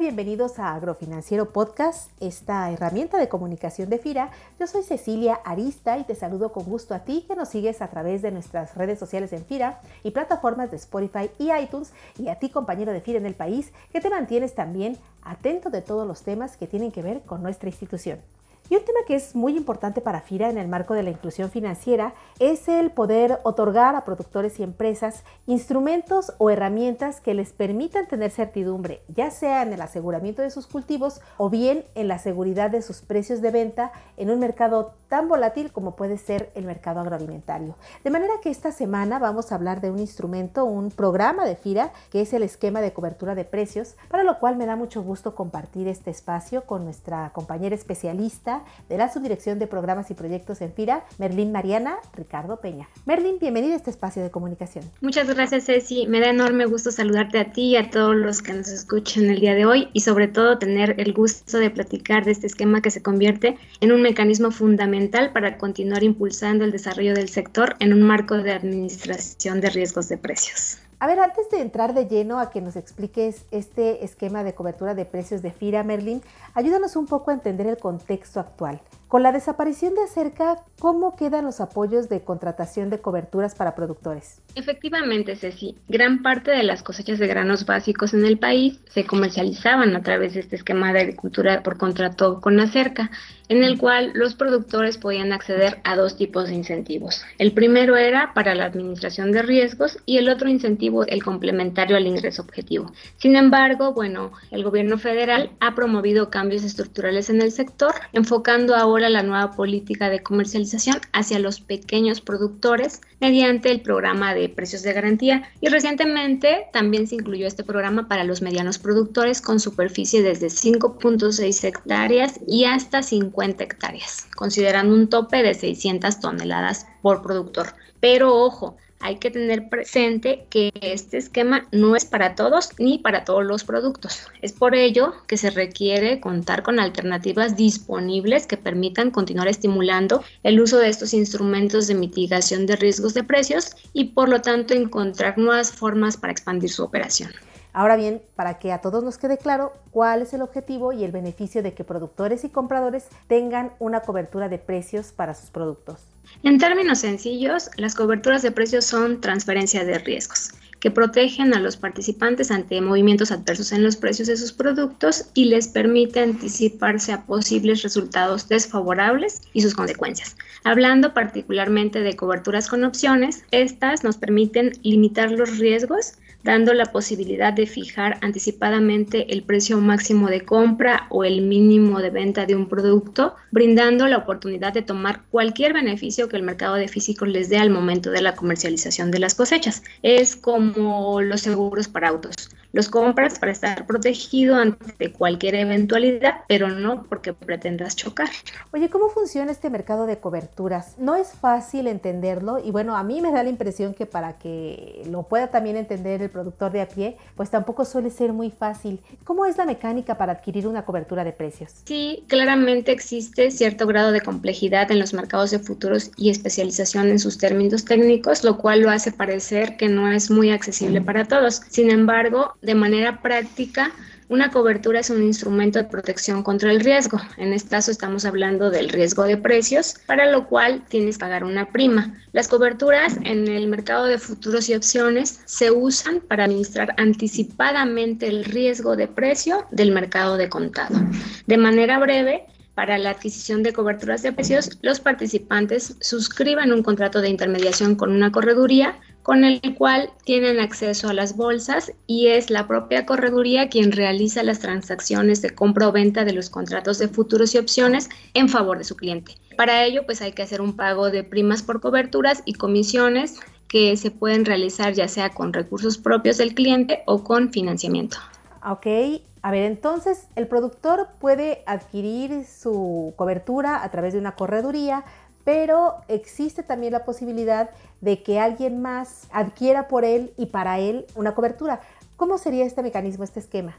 Bienvenidos a Agrofinanciero Podcast, esta herramienta de comunicación de FIRA. Yo soy Cecilia Arista y te saludo con gusto a ti que nos sigues a través de nuestras redes sociales en FIRA y plataformas de Spotify y iTunes y a ti compañero de FIRA en el país que te mantienes también atento de todos los temas que tienen que ver con nuestra institución. Y un tema que es muy importante para FIRA en el marco de la inclusión financiera es el poder otorgar a productores y empresas instrumentos o herramientas que les permitan tener certidumbre, ya sea en el aseguramiento de sus cultivos o bien en la seguridad de sus precios de venta en un mercado tan volátil como puede ser el mercado agroalimentario. De manera que esta semana vamos a hablar de un instrumento, un programa de FIRA, que es el esquema de cobertura de precios, para lo cual me da mucho gusto compartir este espacio con nuestra compañera especialista de la Subdirección de Programas y Proyectos en FIRA, Merlín Mariana Ricardo Peña. Merlín, bienvenida a este espacio de comunicación. Muchas gracias, Ceci. Me da enorme gusto saludarte a ti y a todos los que nos escuchan el día de hoy y sobre todo tener el gusto de platicar de este esquema que se convierte en un mecanismo fundamental para continuar impulsando el desarrollo del sector en un marco de administración de riesgos de precios. A ver, antes de entrar de lleno a que nos expliques este esquema de cobertura de precios de FIRA, Merlin, ayúdanos un poco a entender el contexto actual. Con la desaparición de Acerca, ¿cómo quedan los apoyos de contratación de coberturas para productores? Efectivamente, Ceci, gran parte de las cosechas de granos básicos en el país se comercializaban a través de este esquema de agricultura por contrato con Acerca, en el cual los productores podían acceder a dos tipos de incentivos. El primero era para la administración de riesgos y el otro incentivo, el complementario al ingreso objetivo. Sin embargo, bueno, el gobierno federal ha promovido cambios estructurales en el sector, enfocando ahora la nueva política de comercialización hacia los pequeños productores mediante el programa de precios de garantía y recientemente también se incluyó este programa para los medianos productores con superficie desde 5.6 hectáreas y hasta 50 hectáreas, considerando un tope de 600 toneladas por productor. Pero ojo, hay que tener presente que este esquema no es para todos ni para todos los productos. Es por ello que se requiere contar con alternativas disponibles que permitan continuar estimulando el uso de estos instrumentos de mitigación de riesgos de precios y por lo tanto encontrar nuevas formas para expandir su operación. Ahora bien, para que a todos nos quede claro cuál es el objetivo y el beneficio de que productores y compradores tengan una cobertura de precios para sus productos. En términos sencillos, las coberturas de precios son transferencia de riesgos que protegen a los participantes ante movimientos adversos en los precios de sus productos y les permite anticiparse a posibles resultados desfavorables y sus consecuencias. Hablando particularmente de coberturas con opciones, estas nos permiten limitar los riesgos dando la posibilidad de fijar anticipadamente el precio máximo de compra o el mínimo de venta de un producto, brindando la oportunidad de tomar cualquier beneficio que el mercado de físicos les dé al momento de la comercialización de las cosechas. Es como los seguros para autos. Los compras para estar protegido ante cualquier eventualidad, pero no porque pretendas chocar. Oye, ¿cómo funciona este mercado de coberturas? No es fácil entenderlo y bueno, a mí me da la impresión que para que lo pueda también entender el productor de a pie, pues tampoco suele ser muy fácil. ¿Cómo es la mecánica para adquirir una cobertura de precios? Sí, claramente existe cierto grado de complejidad en los mercados de futuros y especialización en sus términos técnicos, lo cual lo hace parecer que no es muy accesible para todos. Sin embargo, de manera práctica, una cobertura es un instrumento de protección contra el riesgo. En este caso estamos hablando del riesgo de precios, para lo cual tienes que pagar una prima. Las coberturas en el mercado de futuros y opciones se usan para administrar anticipadamente el riesgo de precio del mercado de contado. De manera breve, para la adquisición de coberturas de precios, los participantes suscriben un contrato de intermediación con una correduría con el cual tienen acceso a las bolsas y es la propia correduría quien realiza las transacciones de compra o venta de los contratos de futuros y opciones en favor de su cliente. Para ello, pues hay que hacer un pago de primas por coberturas y comisiones que se pueden realizar ya sea con recursos propios del cliente o con financiamiento. Ok, a ver, entonces el productor puede adquirir su cobertura a través de una correduría, pero existe también la posibilidad de que alguien más adquiera por él y para él una cobertura. ¿Cómo sería este mecanismo, este esquema?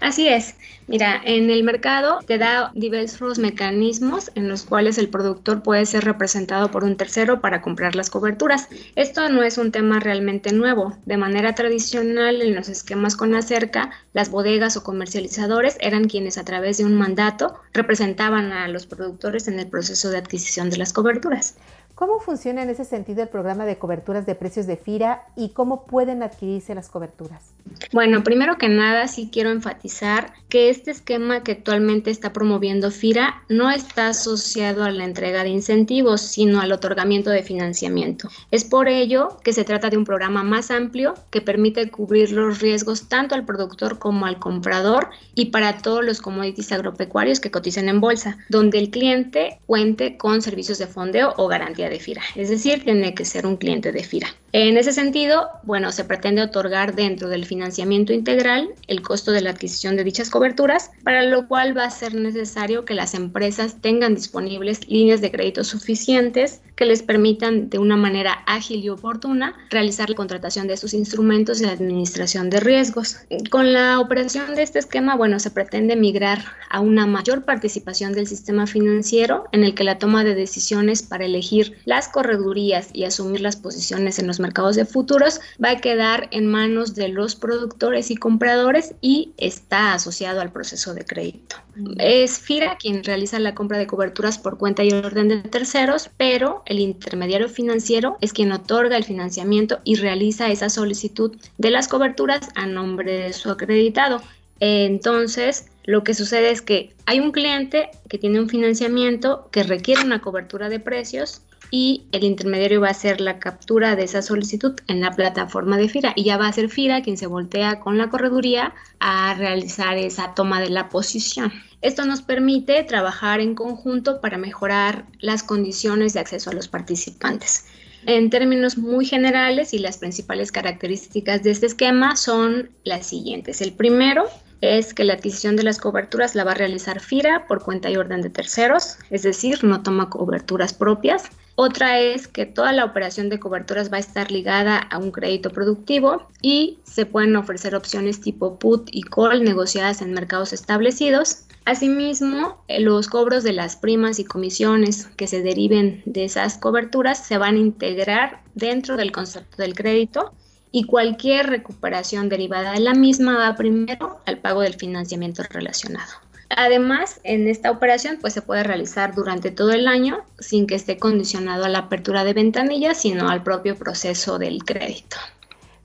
Así es. Mira, en el mercado te da diversos mecanismos en los cuales el productor puede ser representado por un tercero para comprar las coberturas. Esto no es un tema realmente nuevo. De manera tradicional, en los esquemas con acerca, las bodegas o comercializadores eran quienes a través de un mandato representaban a los productores en el proceso de adquisición de las coberturas. ¿Cómo funciona en ese sentido el programa de coberturas de precios de FIRA y cómo pueden adquirirse las coberturas? Bueno, primero que nada sí quiero enfatizar que este esquema que actualmente está promoviendo FIRA no está asociado a la entrega de incentivos, sino al otorgamiento de financiamiento. Es por ello que se trata de un programa más amplio que permite cubrir los riesgos tanto al productor como al comprador y para todos los commodities agropecuarios que cotizan en bolsa, donde el cliente cuente con servicios de fondeo o garantía de FIRA, es decir, tiene que ser un cliente de FIRA. En ese sentido, bueno, se pretende otorgar dentro del financiamiento integral el costo de la adquisición de dichas coberturas, para lo cual va a ser necesario que las empresas tengan disponibles líneas de crédito suficientes que les permitan de una manera ágil y oportuna realizar la contratación de estos instrumentos y la administración de riesgos. Con la operación de este esquema, bueno, se pretende migrar a una mayor participación del sistema financiero en el que la toma de decisiones para elegir las corredurías y asumir las posiciones en los mercados de futuros va a quedar en manos de los productores y compradores y está asociado al proceso de crédito. Es FIRA quien realiza la compra de coberturas por cuenta y orden de terceros, pero el intermediario financiero es quien otorga el financiamiento y realiza esa solicitud de las coberturas a nombre de su acreditado. Entonces, lo que sucede es que hay un cliente que tiene un financiamiento que requiere una cobertura de precios y el intermediario va a hacer la captura de esa solicitud en la plataforma de FIRA y ya va a ser FIRA quien se voltea con la correduría a realizar esa toma de la posición. Esto nos permite trabajar en conjunto para mejorar las condiciones de acceso a los participantes. En términos muy generales y las principales características de este esquema son las siguientes. El primero es que la adquisición de las coberturas la va a realizar FIRA por cuenta y orden de terceros, es decir, no toma coberturas propias. Otra es que toda la operación de coberturas va a estar ligada a un crédito productivo y se pueden ofrecer opciones tipo put y call negociadas en mercados establecidos. Asimismo, los cobros de las primas y comisiones que se deriven de esas coberturas se van a integrar dentro del concepto del crédito y cualquier recuperación derivada de la misma va primero al pago del financiamiento relacionado. Además, en esta operación pues se puede realizar durante todo el año sin que esté condicionado a la apertura de ventanillas, sino al propio proceso del crédito.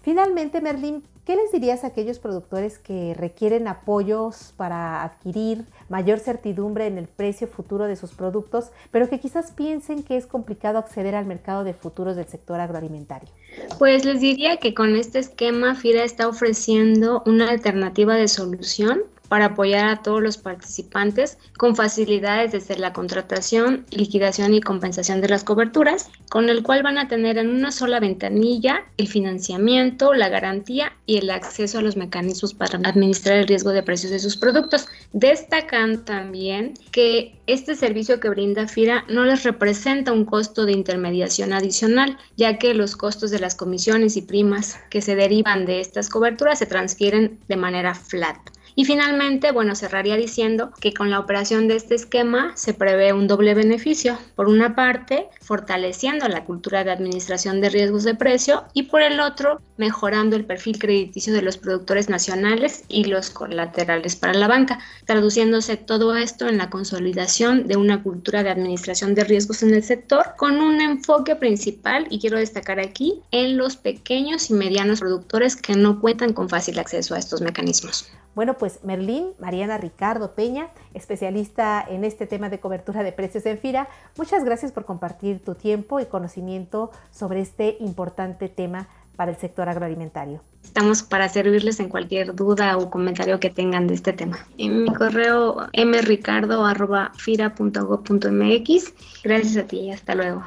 Finalmente, Merlin, ¿qué les dirías a aquellos productores que requieren apoyos para adquirir mayor certidumbre en el precio futuro de sus productos, pero que quizás piensen que es complicado acceder al mercado de futuros del sector agroalimentario? Pues les diría que con este esquema FIRA está ofreciendo una alternativa de solución para apoyar a todos los participantes con facilidades desde la contratación, liquidación y compensación de las coberturas, con el cual van a tener en una sola ventanilla el financiamiento, la garantía y el acceso a los mecanismos para administrar el riesgo de precios de sus productos. Destacan también que este servicio que brinda FIRA no les representa un costo de intermediación adicional, ya que los costos de las comisiones y primas que se derivan de estas coberturas se transfieren de manera flat. Y finalmente, bueno, cerraría diciendo que con la operación de este esquema se prevé un doble beneficio. Por una parte, fortaleciendo la cultura de administración de riesgos de precio y por el otro, mejorando el perfil crediticio de los productores nacionales y los colaterales para la banca, traduciéndose todo esto en la consolidación de una cultura de administración de riesgos en el sector con un enfoque principal, y quiero destacar aquí, en los pequeños y medianos productores que no cuentan con fácil acceso a estos mecanismos. Bueno, pues Merlín, Mariana Ricardo Peña, especialista en este tema de cobertura de precios en FIRA, muchas gracias por compartir tu tiempo y conocimiento sobre este importante tema para el sector agroalimentario. Estamos para servirles en cualquier duda o comentario que tengan de este tema. En mi correo mricardo.fira.gov.mx. Gracias a ti y hasta luego.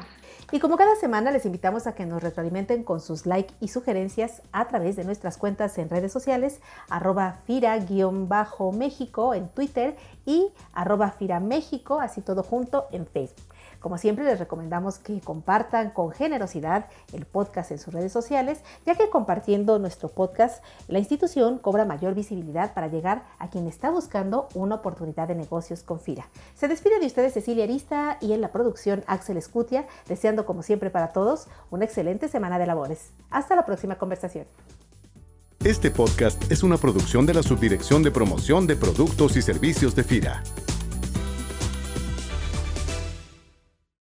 Y como cada semana les invitamos a que nos retroalimenten con sus likes y sugerencias a través de nuestras cuentas en redes sociales, arroba fira-méxico en Twitter y arroba fira México, así todo junto en Facebook. Como siempre les recomendamos que compartan con generosidad el podcast en sus redes sociales, ya que compartiendo nuestro podcast, la institución cobra mayor visibilidad para llegar a quien está buscando una oportunidad de negocios con FIRA. Se despide de ustedes Cecilia Arista y en la producción Axel Escutia, deseando como siempre para todos una excelente semana de labores. Hasta la próxima conversación. Este podcast es una producción de la Subdirección de Promoción de Productos y Servicios de FIRA.